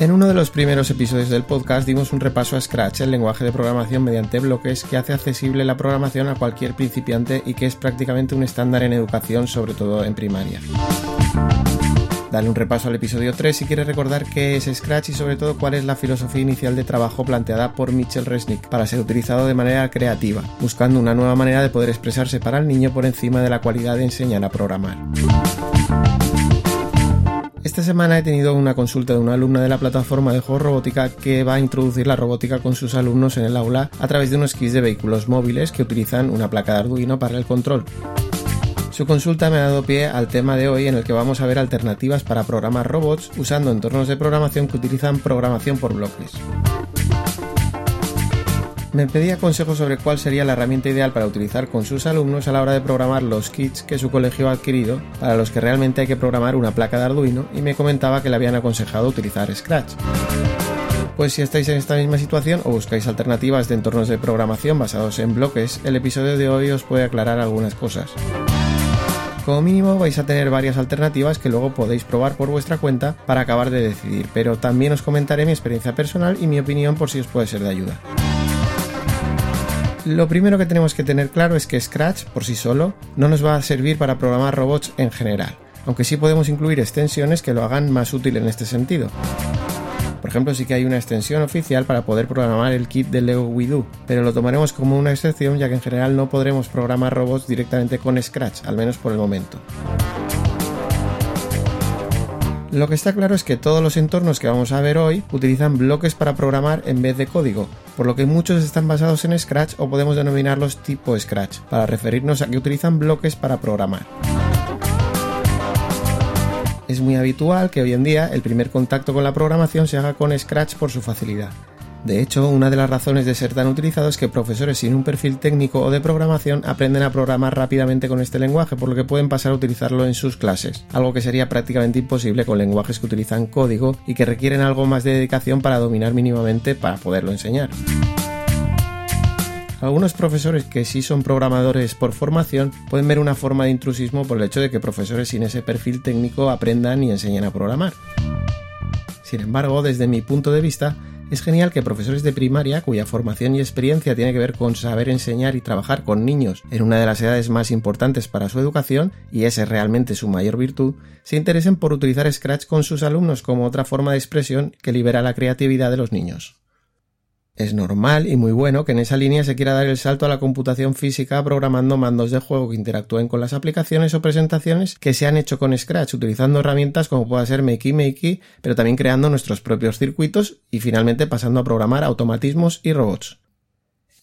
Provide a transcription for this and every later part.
En uno de los primeros episodios del podcast dimos un repaso a Scratch, el lenguaje de programación mediante bloques que hace accesible la programación a cualquier principiante y que es prácticamente un estándar en educación, sobre todo en primaria. Dale un repaso al episodio 3 si quieres recordar qué es Scratch y sobre todo cuál es la filosofía inicial de trabajo planteada por Mitchell Resnick para ser utilizado de manera creativa, buscando una nueva manera de poder expresarse para el niño por encima de la cualidad de enseñar a programar. Esta semana he tenido una consulta de una alumna de la plataforma de juego robótica que va a introducir la robótica con sus alumnos en el aula a través de unos kits de vehículos móviles que utilizan una placa de Arduino para el control. Su consulta me ha dado pie al tema de hoy en el que vamos a ver alternativas para programar robots usando entornos de programación que utilizan programación por bloques. Me pedía consejos sobre cuál sería la herramienta ideal para utilizar con sus alumnos a la hora de programar los kits que su colegio ha adquirido para los que realmente hay que programar una placa de Arduino y me comentaba que le habían aconsejado utilizar Scratch. Pues si estáis en esta misma situación o buscáis alternativas de entornos de programación basados en bloques, el episodio de hoy os puede aclarar algunas cosas. Como mínimo vais a tener varias alternativas que luego podéis probar por vuestra cuenta para acabar de decidir, pero también os comentaré mi experiencia personal y mi opinión por si os puede ser de ayuda. Lo primero que tenemos que tener claro es que Scratch por sí solo no nos va a servir para programar robots en general, aunque sí podemos incluir extensiones que lo hagan más útil en este sentido. Por ejemplo, sí que hay una extensión oficial para poder programar el kit de Lego WeDo, pero lo tomaremos como una excepción ya que en general no podremos programar robots directamente con Scratch, al menos por el momento. Lo que está claro es que todos los entornos que vamos a ver hoy utilizan bloques para programar en vez de código, por lo que muchos están basados en Scratch o podemos denominarlos tipo Scratch, para referirnos a que utilizan bloques para programar. Es muy habitual que hoy en día el primer contacto con la programación se haga con Scratch por su facilidad. De hecho, una de las razones de ser tan utilizado es que profesores sin un perfil técnico o de programación aprenden a programar rápidamente con este lenguaje, por lo que pueden pasar a utilizarlo en sus clases, algo que sería prácticamente imposible con lenguajes que utilizan código y que requieren algo más de dedicación para dominar mínimamente para poderlo enseñar. Algunos profesores que sí son programadores por formación pueden ver una forma de intrusismo por el hecho de que profesores sin ese perfil técnico aprendan y enseñen a programar. Sin embargo, desde mi punto de vista, es genial que profesores de primaria, cuya formación y experiencia tiene que ver con saber enseñar y trabajar con niños en una de las edades más importantes para su educación, y esa es realmente su mayor virtud, se interesen por utilizar Scratch con sus alumnos como otra forma de expresión que libera la creatividad de los niños. Es normal y muy bueno que en esa línea se quiera dar el salto a la computación física programando mandos de juego que interactúen con las aplicaciones o presentaciones que se han hecho con Scratch, utilizando herramientas como pueda ser Makey Makey, pero también creando nuestros propios circuitos y finalmente pasando a programar automatismos y robots.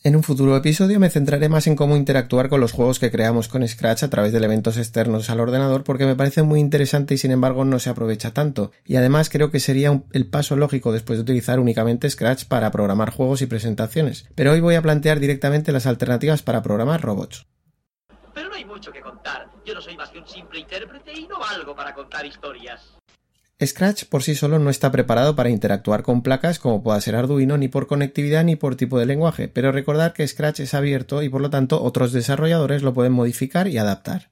En un futuro episodio me centraré más en cómo interactuar con los juegos que creamos con Scratch a través de elementos externos al ordenador porque me parece muy interesante y sin embargo no se aprovecha tanto. Y además creo que sería el paso lógico después de utilizar únicamente Scratch para programar juegos y presentaciones. Pero hoy voy a plantear directamente las alternativas para programar robots. Pero no hay mucho que contar. Yo no soy más que un simple intérprete y no valgo para contar historias. Scratch por sí solo no está preparado para interactuar con placas como pueda ser Arduino ni por conectividad ni por tipo de lenguaje, pero recordad que Scratch es abierto y por lo tanto otros desarrolladores lo pueden modificar y adaptar.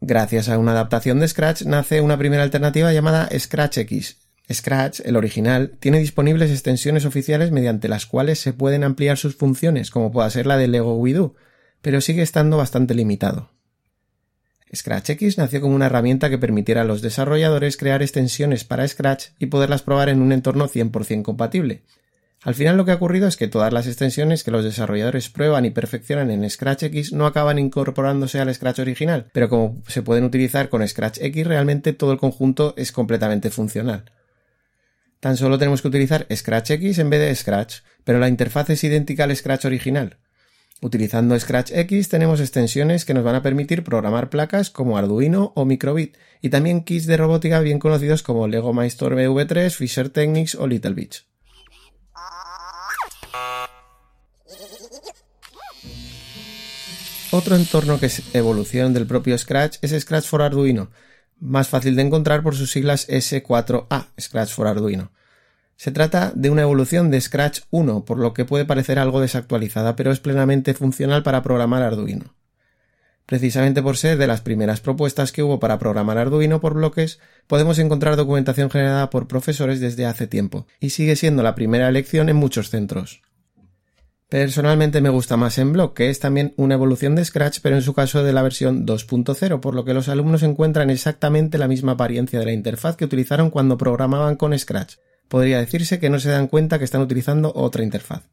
Gracias a una adaptación de Scratch nace una primera alternativa llamada ScratchX. Scratch, el original, tiene disponibles extensiones oficiales mediante las cuales se pueden ampliar sus funciones, como pueda ser la de Lego WeDo, pero sigue estando bastante limitado. ScratchX nació como una herramienta que permitiera a los desarrolladores crear extensiones para Scratch y poderlas probar en un entorno 100% compatible. Al final lo que ha ocurrido es que todas las extensiones que los desarrolladores prueban y perfeccionan en ScratchX no acaban incorporándose al Scratch original, pero como se pueden utilizar con ScratchX realmente todo el conjunto es completamente funcional. Tan solo tenemos que utilizar ScratchX en vez de Scratch, pero la interfaz es idéntica al Scratch original. Utilizando ScratchX tenemos extensiones que nos van a permitir programar placas como Arduino o Microbit y también kits de robótica bien conocidos como Lego Maestro V3, Fisher Technics o Little Bits. Otro entorno que es evolución del propio Scratch es Scratch for Arduino, más fácil de encontrar por sus siglas S4A, Scratch for Arduino. Se trata de una evolución de Scratch 1, por lo que puede parecer algo desactualizada, pero es plenamente funcional para programar Arduino. Precisamente por ser de las primeras propuestas que hubo para programar Arduino por bloques, podemos encontrar documentación generada por profesores desde hace tiempo, y sigue siendo la primera elección en muchos centros. Personalmente me gusta más en Block, que es también una evolución de Scratch, pero en su caso de la versión 2.0, por lo que los alumnos encuentran exactamente la misma apariencia de la interfaz que utilizaron cuando programaban con Scratch. Podría decirse que no se dan cuenta que están utilizando otra interfaz.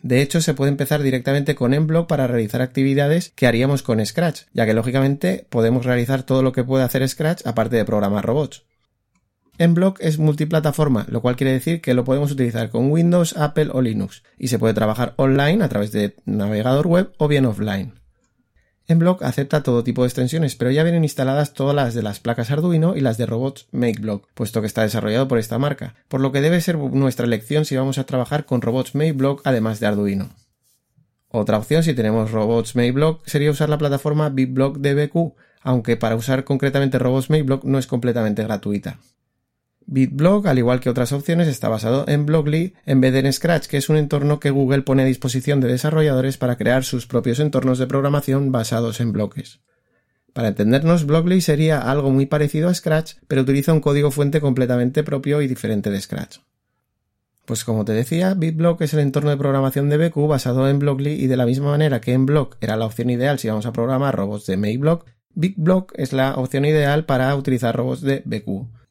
De hecho, se puede empezar directamente con Emblock para realizar actividades que haríamos con Scratch, ya que lógicamente podemos realizar todo lo que puede hacer Scratch aparte de programar robots. Mblock es multiplataforma, lo cual quiere decir que lo podemos utilizar con Windows, Apple o Linux, y se puede trabajar online a través de navegador web o bien offline. Mblock acepta todo tipo de extensiones, pero ya vienen instaladas todas las de las placas Arduino y las de robots MakeBlock, puesto que está desarrollado por esta marca, por lo que debe ser nuestra elección si vamos a trabajar con robots MakeBlock además de Arduino. Otra opción si tenemos robots MakeBlock sería usar la plataforma BitBlock DBQ, aunque para usar concretamente robots MakeBlock no es completamente gratuita. BitBlock, al igual que otras opciones, está basado en Blockly en vez de en Scratch, que es un entorno que Google pone a disposición de desarrolladores para crear sus propios entornos de programación basados en bloques. Para entendernos, Blockly sería algo muy parecido a Scratch, pero utiliza un código fuente completamente propio y diferente de Scratch. Pues como te decía, BitBlock es el entorno de programación de BQ basado en Blockly y de la misma manera que en Block era la opción ideal si vamos a programar robots de MakeBlock, BitBlock es la opción ideal para utilizar robots de BQ.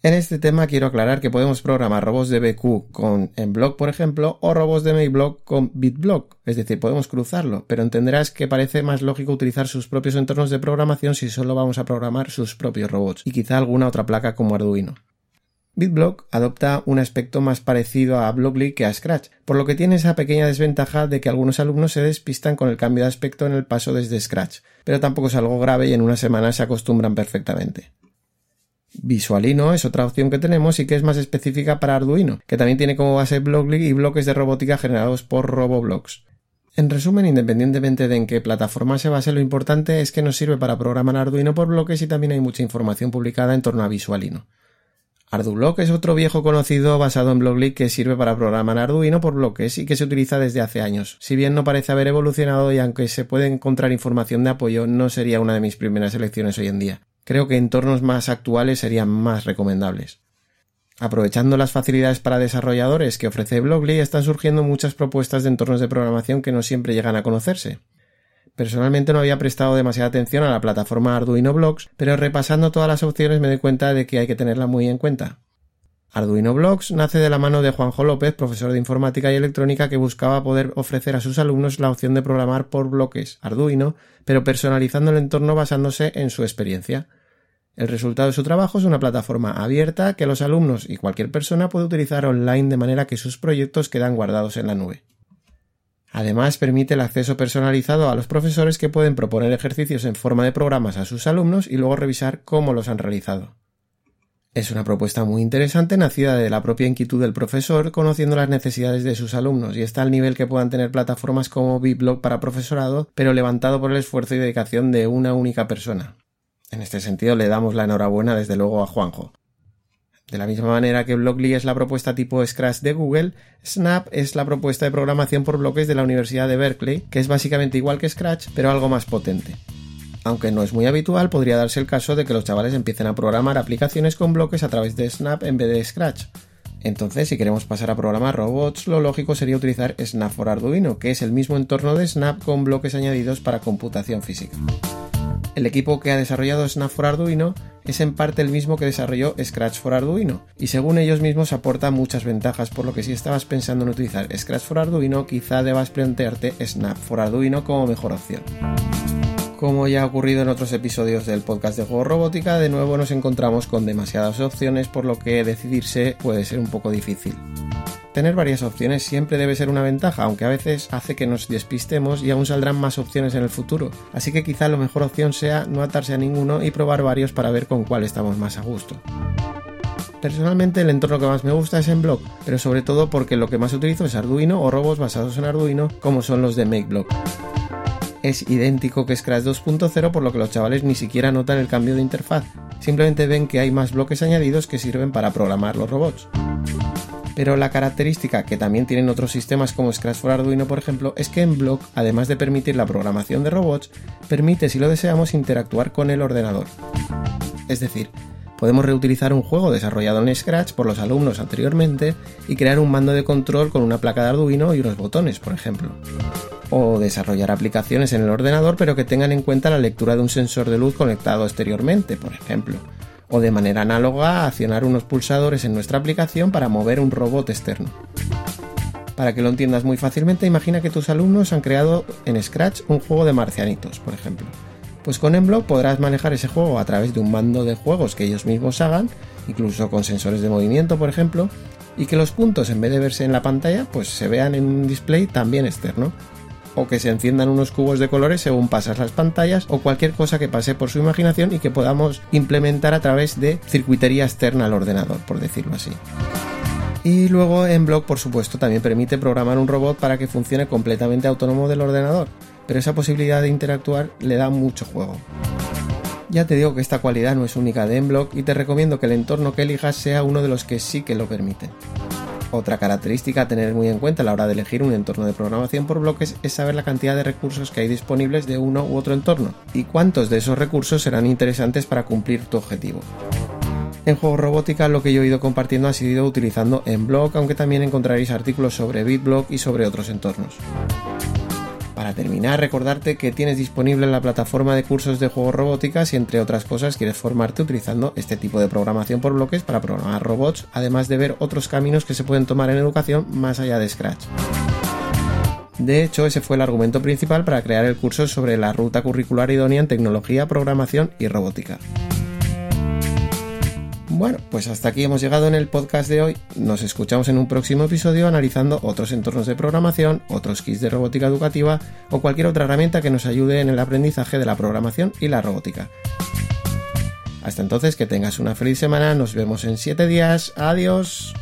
En este tema quiero aclarar que podemos programar robots de BQ con Mblock, por ejemplo, o robots de MakeBlock con BitBlock, es decir, podemos cruzarlo, pero entenderás que parece más lógico utilizar sus propios entornos de programación si solo vamos a programar sus propios robots, y quizá alguna otra placa como Arduino. BitBlock adopta un aspecto más parecido a Blockly que a Scratch, por lo que tiene esa pequeña desventaja de que algunos alumnos se despistan con el cambio de aspecto en el paso desde Scratch, pero tampoco es algo grave y en una semana se acostumbran perfectamente. Visualino es otra opción que tenemos y que es más específica para Arduino, que también tiene como base Blockly y bloques de robótica generados por RoboBlocks. En resumen, independientemente de en qué plataforma se base, lo importante es que nos sirve para programar Arduino por bloques y también hay mucha información publicada en torno a Visualino. ArduBlock es otro viejo conocido basado en Blockly que sirve para programar Arduino por bloques y que se utiliza desde hace años. Si bien no parece haber evolucionado y aunque se puede encontrar información de apoyo, no sería una de mis primeras elecciones hoy en día creo que entornos más actuales serían más recomendables. Aprovechando las facilidades para desarrolladores que ofrece Blockly, están surgiendo muchas propuestas de entornos de programación que no siempre llegan a conocerse. Personalmente no había prestado demasiada atención a la plataforma Arduino Blocks, pero repasando todas las opciones me doy cuenta de que hay que tenerla muy en cuenta. Arduino Blocks nace de la mano de Juanjo López, profesor de informática y electrónica, que buscaba poder ofrecer a sus alumnos la opción de programar por bloques Arduino, pero personalizando el entorno basándose en su experiencia. El resultado de su trabajo es una plataforma abierta que los alumnos y cualquier persona puede utilizar online de manera que sus proyectos quedan guardados en la nube. Además, permite el acceso personalizado a los profesores que pueden proponer ejercicios en forma de programas a sus alumnos y luego revisar cómo los han realizado. Es una propuesta muy interesante nacida de la propia inquietud del profesor conociendo las necesidades de sus alumnos y está al nivel que puedan tener plataformas como BitBlog para profesorado, pero levantado por el esfuerzo y dedicación de una única persona. En este sentido le damos la enhorabuena desde luego a Juanjo. De la misma manera que Blockly es la propuesta tipo Scratch de Google, Snap es la propuesta de programación por bloques de la Universidad de Berkeley, que es básicamente igual que Scratch, pero algo más potente. Aunque no es muy habitual, podría darse el caso de que los chavales empiecen a programar aplicaciones con bloques a través de Snap en vez de Scratch. Entonces, si queremos pasar a programar robots, lo lógico sería utilizar Snap for Arduino, que es el mismo entorno de Snap con bloques añadidos para computación física. El equipo que ha desarrollado Snap for Arduino es en parte el mismo que desarrolló Scratch for Arduino y según ellos mismos aporta muchas ventajas, por lo que si estabas pensando en utilizar Scratch for Arduino quizá debas plantearte Snap for Arduino como mejor opción. Como ya ha ocurrido en otros episodios del podcast de Juego Robótica, de nuevo nos encontramos con demasiadas opciones, por lo que decidirse puede ser un poco difícil. Tener varias opciones siempre debe ser una ventaja, aunque a veces hace que nos despistemos y aún saldrán más opciones en el futuro, así que quizá la mejor opción sea no atarse a ninguno y probar varios para ver con cuál estamos más a gusto. Personalmente el entorno que más me gusta es en Block, pero sobre todo porque lo que más utilizo es Arduino o robots basados en Arduino como son los de MakeBlock es idéntico que Scratch 2.0 por lo que los chavales ni siquiera notan el cambio de interfaz, simplemente ven que hay más bloques añadidos que sirven para programar los robots. Pero la característica que también tienen otros sistemas como Scratch for Arduino por ejemplo es que en Block, además de permitir la programación de robots, permite si lo deseamos interactuar con el ordenador. Es decir, podemos reutilizar un juego desarrollado en Scratch por los alumnos anteriormente y crear un mando de control con una placa de Arduino y unos botones, por ejemplo o desarrollar aplicaciones en el ordenador pero que tengan en cuenta la lectura de un sensor de luz conectado exteriormente, por ejemplo, o de manera análoga accionar unos pulsadores en nuestra aplicación para mover un robot externo. Para que lo entiendas muy fácilmente, imagina que tus alumnos han creado en Scratch un juego de marcianitos, por ejemplo. Pues con Emblock podrás manejar ese juego a través de un mando de juegos que ellos mismos hagan, incluso con sensores de movimiento, por ejemplo, y que los puntos en vez de verse en la pantalla, pues se vean en un display también externo o que se enciendan unos cubos de colores según pasas las pantallas o cualquier cosa que pase por su imaginación y que podamos implementar a través de circuitería externa al ordenador, por decirlo así. Y luego en Block, por supuesto, también permite programar un robot para que funcione completamente autónomo del ordenador, pero esa posibilidad de interactuar le da mucho juego. Ya te digo que esta cualidad no es única de Emblock y te recomiendo que el entorno que elijas sea uno de los que sí que lo permiten. Otra característica a tener muy en cuenta a la hora de elegir un entorno de programación por bloques es saber la cantidad de recursos que hay disponibles de uno u otro entorno y cuántos de esos recursos serán interesantes para cumplir tu objetivo. En Juego Robótica lo que yo he ido compartiendo ha sido utilizando en blog, aunque también encontraréis artículos sobre BitBlock y sobre otros entornos. Para terminar, recordarte que tienes disponible la plataforma de cursos de juegos robóticas y entre otras cosas quieres formarte utilizando este tipo de programación por bloques para programar robots, además de ver otros caminos que se pueden tomar en educación más allá de Scratch. De hecho, ese fue el argumento principal para crear el curso sobre la ruta curricular idónea en tecnología, programación y robótica. Bueno, pues hasta aquí hemos llegado en el podcast de hoy. Nos escuchamos en un próximo episodio analizando otros entornos de programación, otros kits de robótica educativa o cualquier otra herramienta que nos ayude en el aprendizaje de la programación y la robótica. Hasta entonces, que tengas una feliz semana, nos vemos en 7 días, adiós.